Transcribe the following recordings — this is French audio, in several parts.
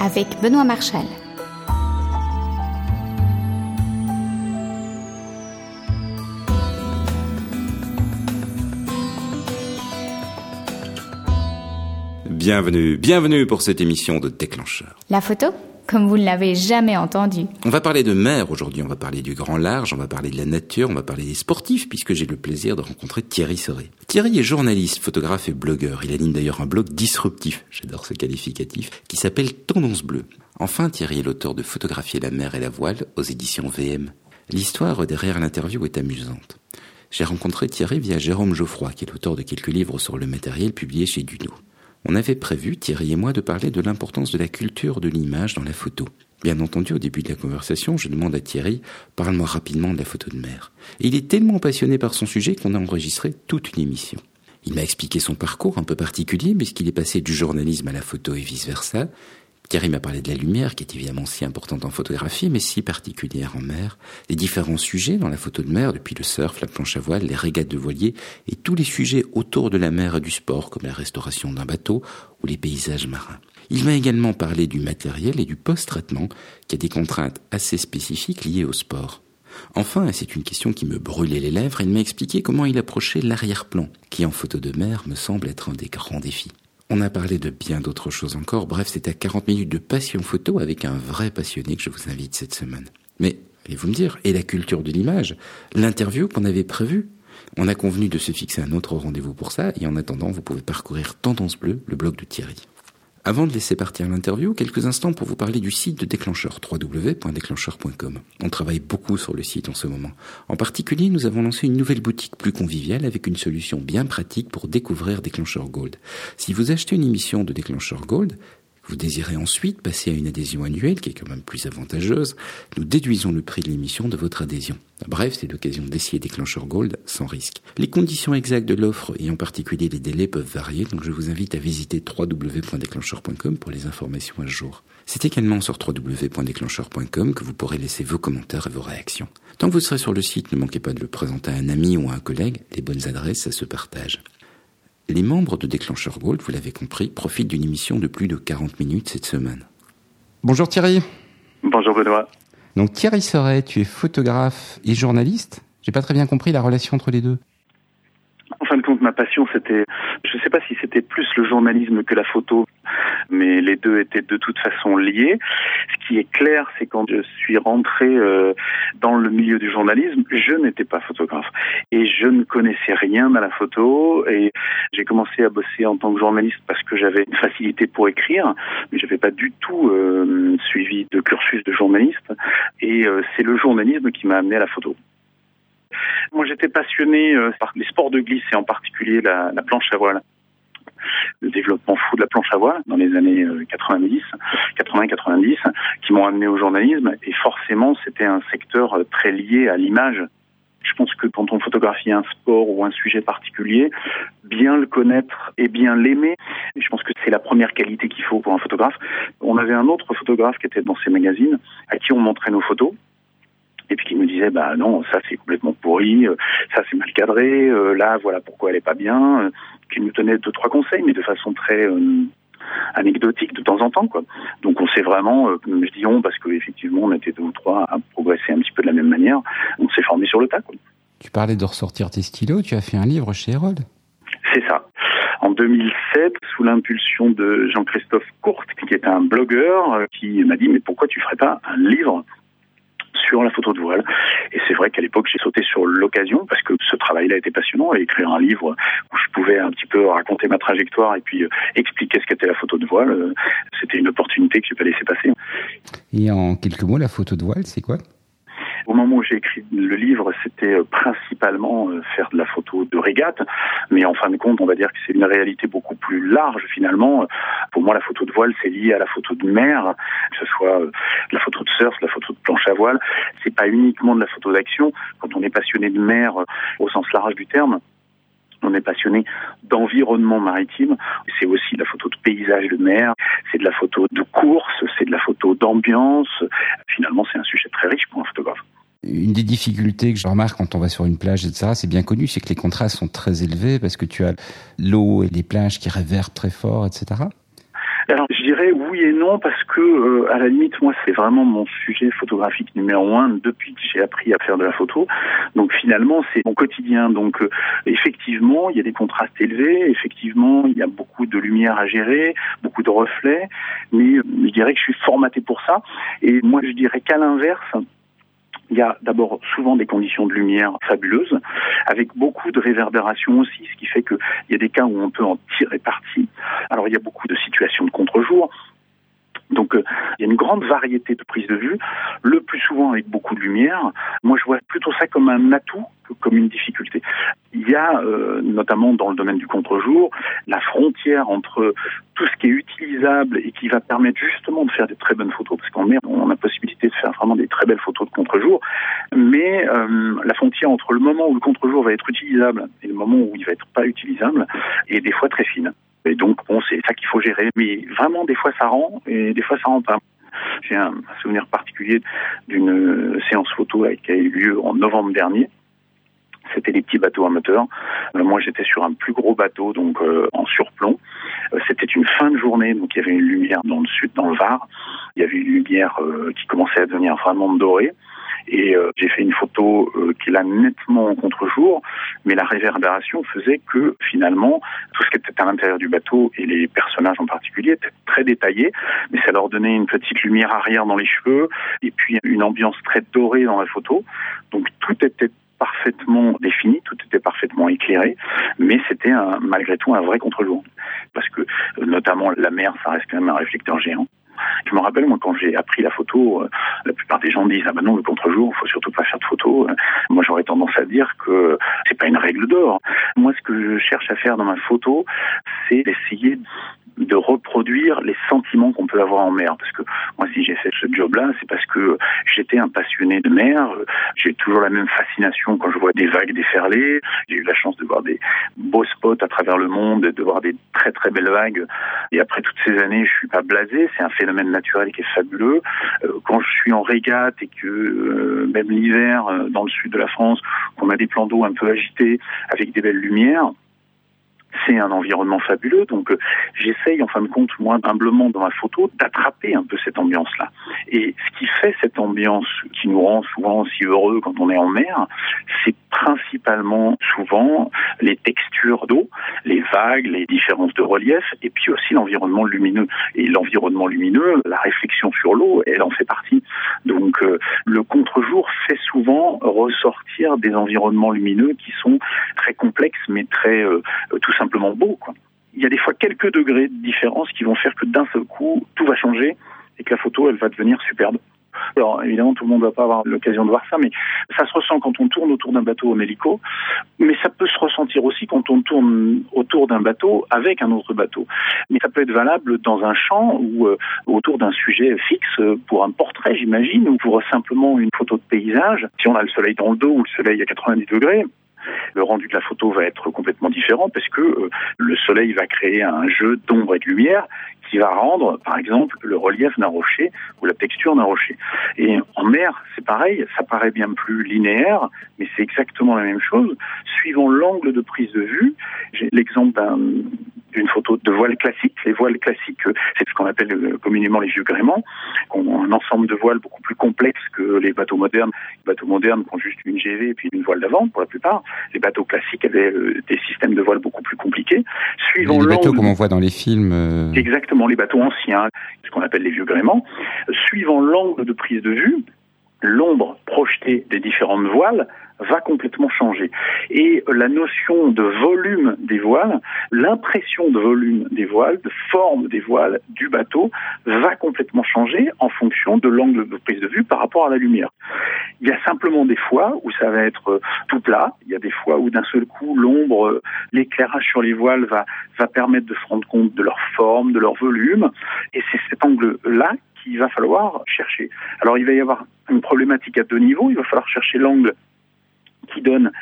avec Benoît Marchal. Bienvenue, bienvenue pour cette émission de Déclencheur. La photo? Comme vous ne l'avez jamais entendu. On va parler de mer aujourd'hui, on va parler du grand large, on va parler de la nature, on va parler des sportifs, puisque j'ai le plaisir de rencontrer Thierry Soré. Thierry est journaliste, photographe et blogueur. Il anime d'ailleurs un blog disruptif, j'adore ce qualificatif, qui s'appelle Tendance Bleue. Enfin, Thierry est l'auteur de Photographier la mer et la voile aux éditions VM. L'histoire derrière l'interview est amusante. J'ai rencontré Thierry via Jérôme Geoffroy, qui est l'auteur de quelques livres sur le matériel publiés chez Duno. On avait prévu, Thierry et moi, de parler de l'importance de la culture de l'image dans la photo. Bien entendu, au début de la conversation, je demande à Thierry, parle-moi rapidement de la photo de mer. Il est tellement passionné par son sujet qu'on a enregistré toute une émission. Il m'a expliqué son parcours un peu particulier, puisqu'il est passé du journalisme à la photo et vice-versa, Thierry m'a parlé de la lumière, qui est évidemment si importante en photographie, mais si particulière en mer, les différents sujets dans la photo de mer, depuis le surf, la planche à voile, les régates de voilier, et tous les sujets autour de la mer et du sport, comme la restauration d'un bateau ou les paysages marins. Il m'a également parlé du matériel et du post-traitement, qui a des contraintes assez spécifiques liées au sport. Enfin, et c'est une question qui me brûlait les lèvres, il m'a expliqué comment il approchait l'arrière-plan, qui en photo de mer me semble être un des grands défis. On a parlé de bien d'autres choses encore. Bref, c'était à 40 minutes de passion photo avec un vrai passionné que je vous invite cette semaine. Mais, allez-vous me dire, et la culture de l'image L'interview qu'on avait prévue? On a convenu de se fixer un autre rendez-vous pour ça, et en attendant, vous pouvez parcourir Tendance Bleue, le blog de Thierry. Avant de laisser partir l'interview, quelques instants pour vous parler du site de Déclencheur, www.déclencheur.com. On travaille beaucoup sur le site en ce moment. En particulier, nous avons lancé une nouvelle boutique plus conviviale avec une solution bien pratique pour découvrir Déclencheur Gold. Si vous achetez une émission de Déclencheur Gold, vous désirez ensuite passer à une adhésion annuelle qui est quand même plus avantageuse, nous déduisons le prix de l'émission de votre adhésion. Bref, c'est l'occasion d'essayer Déclencheur Gold sans risque. Les conditions exactes de l'offre et en particulier les délais peuvent varier, donc je vous invite à visiter www.déclencheur.com pour les informations à jour. C'est également sur www.déclencheur.com que vous pourrez laisser vos commentaires et vos réactions. Tant que vous serez sur le site, ne manquez pas de le présenter à un ami ou à un collègue. Les bonnes adresses, ça se partage. Les membres de Déclencheur Gold, vous l'avez compris, profitent d'une émission de plus de 40 minutes cette semaine. Bonjour Thierry. Bonjour Benoît. Donc Thierry Serret, tu es photographe et journaliste. J'ai pas très bien compris la relation entre les deux en fin de compte, ma passion, c'était, je ne sais pas si c'était plus le journalisme que la photo, mais les deux étaient de toute façon liés. Ce qui est clair, c'est quand je suis rentré euh, dans le milieu du journalisme, je n'étais pas photographe et je ne connaissais rien à la photo et j'ai commencé à bosser en tant que journaliste parce que j'avais une facilité pour écrire, mais je n'avais pas du tout euh, suivi de cursus de journaliste et euh, c'est le journalisme qui m'a amené à la photo. Moi, j'étais passionné par les sports de glisse et en particulier la, planche à voile le développement fou de la planche à voile dans les années 90, 80-90, qui m'ont amené au journalisme. Et forcément, c'était un secteur euh, très lié à l'image. Je pense que quand on photographie un sport ou un sujet particulier, bien le connaître et bien l'aimer, je pense que c'est la première qualité qu'il faut pour un photographe. On avait un autre photographe qui était dans ces magazines, à qui on montrait nos photos et puis qui me disait bah non ça c'est complètement pourri, euh, ça c'est mal cadré, euh, là voilà pourquoi elle est pas bien, euh, qui nous donnait deux trois conseils mais de façon très anecdotique de temps en temps quoi. Donc on s'est vraiment, je dis on parce qu'effectivement on était deux ou trois à progresser un petit peu de la même manière, on s'est formé sur le tas quoi. Tu parlais de ressortir tes stylos, tu as fait un livre chez Herold. C'est ça. En 2007, sous l'impulsion de Jean-Christophe Courte, qui est un blogueur, qui m'a dit mais pourquoi tu ferais pas un livre? Sur la photo de voile. Et c'est vrai qu'à l'époque, j'ai sauté sur l'occasion parce que ce travail-là était passionnant et écrire un livre où je pouvais un petit peu raconter ma trajectoire et puis euh, expliquer ce qu'était la photo de voile, euh, c'était une opportunité que je pas laisser passer. Et en quelques mots, la photo de voile, c'est quoi? Au moment où j'ai écrit le livre, c'était euh, principalement euh, faire de la photo de régate, mais en fin de compte, on va dire que c'est une réalité beaucoup plus large finalement. Pour moi, la photo de voile, c'est lié à la photo de mer, que ce soit euh, la photo de surf, la photo de planche à voile. C'est pas uniquement de la photo d'action. Quand on est passionné de mer au sens large du terme, on est passionné d'environnement maritime. C'est aussi de la photo de paysage de mer, c'est de la photo de course, c'est de la photo d'ambiance. Finalement, c'est un sujet très riche pour un photographe. Une des difficultés que je remarque quand on va sur une plage, etc., c'est bien connu, c'est que les contrastes sont très élevés parce que tu as l'eau et les plages qui réverbent très fort, etc. Alors je dirais oui et non parce que euh, à la limite moi c'est vraiment mon sujet photographique numéro un depuis que j'ai appris à faire de la photo. Donc finalement c'est mon quotidien. Donc euh, effectivement il y a des contrastes élevés, effectivement il y a beaucoup de lumière à gérer, beaucoup de reflets, mais je dirais que je suis formaté pour ça. Et moi je dirais qu'à l'inverse il y a d'abord souvent des conditions de lumière fabuleuses, avec beaucoup de réverbération aussi, ce qui fait qu'il y a des cas où on peut en tirer parti. Alors il y a beaucoup de situations de contre-jour, donc euh, il y a une grande variété de prises de vue, le plus souvent avec beaucoup de lumière. Moi je vois plutôt ça comme un atout que comme une difficulté. Il y a euh, notamment dans le domaine du contre-jour la frontière entre tout ce qui est utilisable et qui va permettre justement de faire des très bonnes photos, parce qu'en mer on a possibilité de faire vraiment des très belles photos de contre-jour, mais euh, la frontière entre le moment où le contre-jour va être utilisable et le moment où il va être pas utilisable est des fois très fine. Et donc, bon, c'est ça qu'il faut gérer. Mais vraiment, des fois, ça rend et des fois, ça rend pas. J'ai un souvenir particulier d'une séance photo qui a eu lieu en novembre dernier. C'était des petits bateaux amateurs. Euh, moi, j'étais sur un plus gros bateau, donc euh, en surplomb. Euh, c'était une fin de journée, donc il y avait une lumière dans le sud, dans le Var. Il y avait une lumière qui commençait à devenir vraiment dorée. Et euh, j'ai fait une photo euh, qui l'a nettement en contre-jour, mais la réverbération faisait que finalement, tout ce qui était à l'intérieur du bateau et les personnages en particulier étaient très détaillés, mais ça leur donnait une petite lumière arrière dans les cheveux et puis une ambiance très dorée dans la photo. Donc tout était parfaitement défini, tout était parfaitement éclairé, mais c'était malgré tout un vrai contre-jour. Parce que euh, notamment la mer, ça reste quand même un réflecteur géant. Je me rappelle, moi, quand j'ai appris la photo, euh, la plupart des gens disent, ah ben non, le contre-jour, faut surtout pas faire de photos. Moi, j'aurais tendance à dire que c'est pas une règle d'or. Moi, ce que je cherche à faire dans ma photo, c'est d'essayer de reproduire les sentiments qu'on peut avoir en mer. Parce que moi, si j'ai fait ce job-là, c'est parce que j'étais un passionné de mer. J'ai toujours la même fascination quand je vois des vagues déferler. J'ai eu la chance de voir des beaux spots à travers le monde, de voir des très très belles vagues. Et après toutes ces années, je suis pas blasé. C'est un phénomène naturel qui est fabuleux. Euh, quand je suis en régate et que euh, même l'hiver euh, dans le sud de la France, qu'on a des plans d'eau un peu agités avec des belles lumières, c'est un environnement fabuleux. Donc, euh, j'essaye, en fin de compte, moi, humblement dans ma photo, d'attraper un peu cette ambiance-là. Et ce qui fait cette ambiance qui nous rend souvent si heureux quand on est en mer, c'est principalement souvent les textures d'eau, les vagues, les différences de relief, et puis aussi l'environnement lumineux. Et l'environnement lumineux, la réflexion sur l'eau, elle en fait partie. Donc, euh, le contre-jour fait souvent ressortir des environnements lumineux qui sont très complexes, mais très euh, tout simplement beau. Il y a des fois quelques degrés de différence qui vont faire que d'un seul coup, tout va changer et que la photo, elle va devenir superbe. Alors évidemment, tout le monde ne va pas avoir l'occasion de voir ça, mais ça se ressent quand on tourne autour d'un bateau en hélico, mais ça peut se ressentir aussi quand on tourne autour d'un bateau avec un autre bateau. Mais ça peut être valable dans un champ ou euh, autour d'un sujet fixe euh, pour un portrait, j'imagine, ou pour simplement une photo de paysage. Si on a le soleil dans le dos ou le soleil à 90 degrés, le rendu de la photo va être complètement différent parce que euh, le soleil va créer un jeu d'ombre et de lumière qui va rendre, par exemple, le relief d'un rocher ou la texture d'un rocher. Et en mer, c'est pareil, ça paraît bien plus linéaire, mais c'est exactement la même chose. Suivant l'angle de prise de vue, j'ai l'exemple d'un d'une photo de voile classique. Les voiles classiques, c'est ce qu'on appelle euh, communément les vieux gréments, qui ont un ensemble de voiles beaucoup plus complexe que les bateaux modernes. Les bateaux modernes qui ont juste une GV et puis une voile d'avant pour la plupart. Les bateaux classiques avaient euh, des systèmes de voiles beaucoup plus compliqués. Suivant les bateaux comme on voit dans les films. Euh, Exactement, les bateaux anciens, ce qu'on appelle les vieux gréments. Suivant l'angle de prise de vue, l'ombre projetée des différentes voiles va complètement changer. Et la notion de volume des voiles, l'impression de volume des voiles, de forme des voiles du bateau va complètement changer en fonction de l'angle de prise de vue par rapport à la lumière. Il y a simplement des fois où ça va être euh, tout plat, il y a des fois où d'un seul coup l'ombre, euh, l'éclairage sur les voiles va, va permettre de se rendre compte de leur forme, de leur volume, et c'est cet angle-là qu'il va falloir chercher. Alors il va y avoir une problématique à deux niveaux, il va falloir chercher l'angle qui donne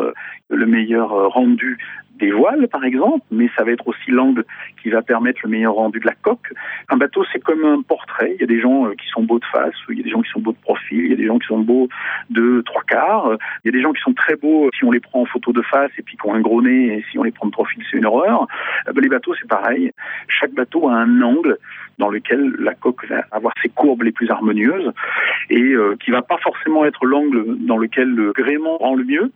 euh, le meilleur euh, rendu des voiles, par exemple, mais ça va être aussi l'angle qui va permettre le meilleur rendu de la coque. Un bateau, c'est comme un portrait. Il y a des gens euh, qui sont beaux de face, il y a des gens qui sont beaux de profil, il y a des gens qui sont beaux de trois quarts, il y a des gens qui sont très beaux si on les prend en photo de face et puis qui ont un gros nez, et si on les prend de profil, c'est une horreur. Euh, ben, les bateaux, c'est pareil. Chaque bateau a un angle dans lequel la coque va avoir ses courbes les plus harmonieuses et euh, qui va pas forcément être l'angle dans lequel le gréement rend le mieux,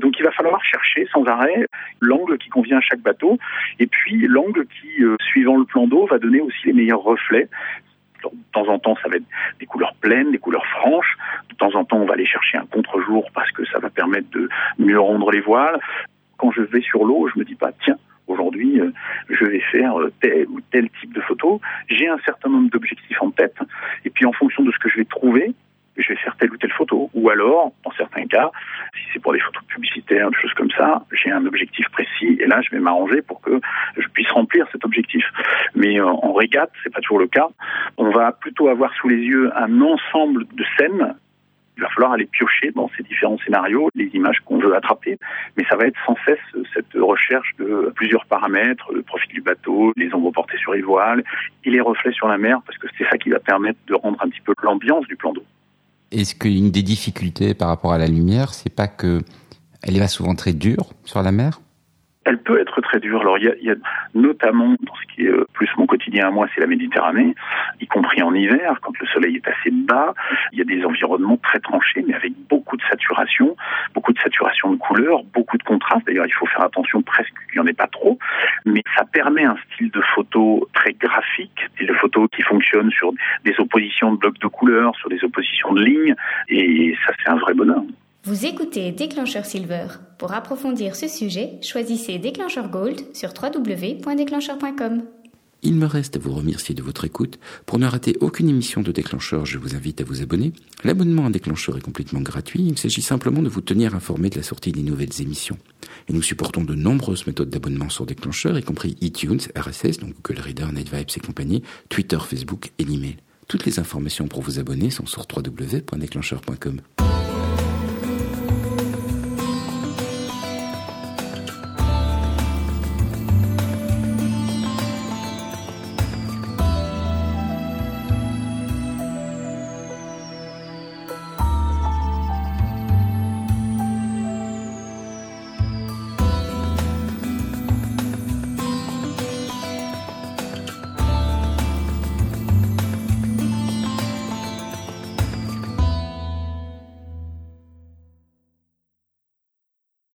donc il va falloir chercher sans arrêt l'angle qui convient à chaque bateau et puis l'angle qui, euh, suivant le plan d'eau, va donner aussi les meilleurs reflets. De temps en temps, ça va être des couleurs pleines, des couleurs franches. De temps en temps, on va aller chercher un contre-jour parce que ça va permettre de mieux rendre les voiles. Quand je vais sur l'eau, je me dis pas, tiens, aujourd'hui, euh, je vais faire tel ou tel type de photo. J'ai un certain nombre d'objectifs en tête. Et puis, en fonction de ce que je vais trouver, je vais faire telle ou telle photo. Ou alors, dans certains cas, si c'est pour des photos publicitaires, des choses comme ça, j'ai un objectif précis et là, je vais m'arranger pour que je puisse remplir cet objectif. Mais euh, en régate, c'est pas toujours le cas. On va plutôt avoir sous les yeux un ensemble de scènes il va falloir aller piocher dans ces différents scénarios les images qu'on veut attraper, mais ça va être sans cesse cette recherche de plusieurs paramètres, le profil du bateau, les ombres portées sur les voiles et les reflets sur la mer, parce que c'est ça qui va permettre de rendre un petit peu l'ambiance du plan d'eau. Est-ce qu'une des difficultés par rapport à la lumière, c'est pas que elle va souvent très dure sur la mer? Elle peut être très dure. Alors il y a, notamment dans ce qui est euh, plus mon quotidien à moi, c'est la Méditerranée, y compris en hiver, quand le soleil est assez bas, il y a des environnements très tranchés, mais avec beaucoup de saturation, beaucoup de saturation de couleurs, beaucoup de contraste. D'ailleurs, il faut faire attention presque qu'il n'y en ait pas trop, mais ça permet un style de photo très graphique, style de photo qui fonctionne sur des oppositions de blocs de couleurs, sur des oppositions de lignes, et ça c'est un vrai bonheur. Vous écoutez Déclencheur Silver. Pour approfondir ce sujet, choisissez Déclencheur Gold sur www.déclencheur.com. Il me reste à vous remercier de votre écoute. Pour ne rater aucune émission de Déclencheur, je vous invite à vous abonner. L'abonnement à Déclencheur est complètement gratuit. Il s'agit simplement de vous tenir informé de la sortie des nouvelles émissions. Et nous supportons de nombreuses méthodes d'abonnement sur Déclencheur, y compris iTunes, RSS, donc Google Reader, NetVibes et compagnie, Twitter, Facebook et l'email. Toutes les informations pour vous abonner sont sur www.déclencheur.com.